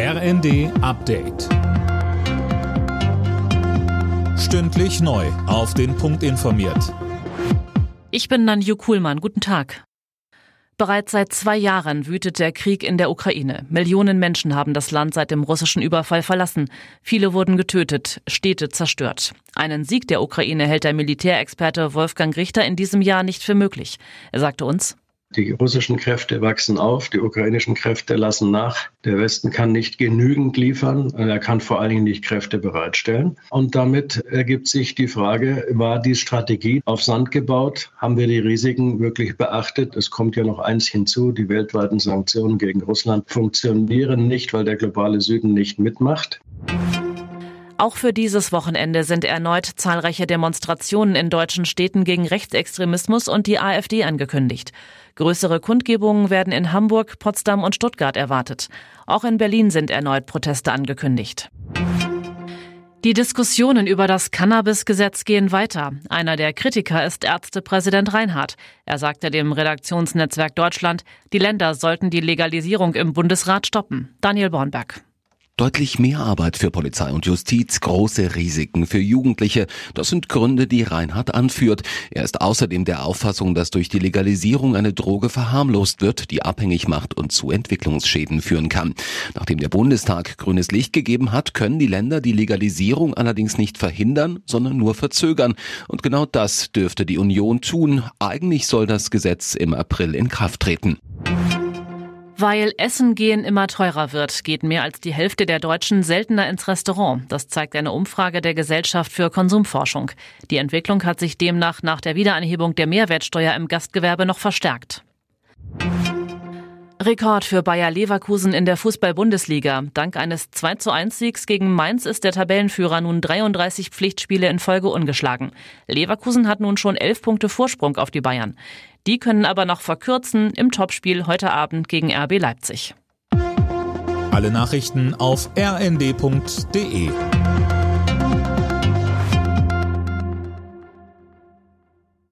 RND Update. Stündlich neu. Auf den Punkt informiert. Ich bin Nanju Kuhlmann. Guten Tag. Bereits seit zwei Jahren wütet der Krieg in der Ukraine. Millionen Menschen haben das Land seit dem russischen Überfall verlassen. Viele wurden getötet, Städte zerstört. Einen Sieg der Ukraine hält der Militärexperte Wolfgang Richter in diesem Jahr nicht für möglich. Er sagte uns, die russischen Kräfte wachsen auf, die ukrainischen Kräfte lassen nach. Der Westen kann nicht genügend liefern, er kann vor allen Dingen nicht Kräfte bereitstellen. Und damit ergibt sich die Frage, war die Strategie auf Sand gebaut? Haben wir die Risiken wirklich beachtet? Es kommt ja noch eins hinzu, die weltweiten Sanktionen gegen Russland funktionieren nicht, weil der globale Süden nicht mitmacht. Auch für dieses Wochenende sind erneut zahlreiche Demonstrationen in deutschen Städten gegen Rechtsextremismus und die AfD angekündigt. Größere Kundgebungen werden in Hamburg, Potsdam und Stuttgart erwartet. Auch in Berlin sind erneut Proteste angekündigt. Die Diskussionen über das Cannabis-Gesetz gehen weiter. Einer der Kritiker ist Ärztepräsident Reinhardt. Er sagte dem Redaktionsnetzwerk Deutschland, die Länder sollten die Legalisierung im Bundesrat stoppen. Daniel Bornberg. Deutlich mehr Arbeit für Polizei und Justiz, große Risiken für Jugendliche. Das sind Gründe, die Reinhard anführt. Er ist außerdem der Auffassung, dass durch die Legalisierung eine Droge verharmlost wird, die abhängig macht und zu Entwicklungsschäden führen kann. Nachdem der Bundestag grünes Licht gegeben hat, können die Länder die Legalisierung allerdings nicht verhindern, sondern nur verzögern. Und genau das dürfte die Union tun. Eigentlich soll das Gesetz im April in Kraft treten. Weil Essen gehen immer teurer wird, geht mehr als die Hälfte der Deutschen seltener ins Restaurant. Das zeigt eine Umfrage der Gesellschaft für Konsumforschung. Die Entwicklung hat sich demnach nach der Wiederanhebung der Mehrwertsteuer im Gastgewerbe noch verstärkt. Rekord für Bayer Leverkusen in der Fußball-Bundesliga. Dank eines 2 zu 1 Siegs gegen Mainz ist der Tabellenführer nun 33 Pflichtspiele in Folge ungeschlagen. Leverkusen hat nun schon 11 Punkte Vorsprung auf die Bayern. Die können aber noch verkürzen im Topspiel heute Abend gegen RB Leipzig. Alle Nachrichten auf rnd.de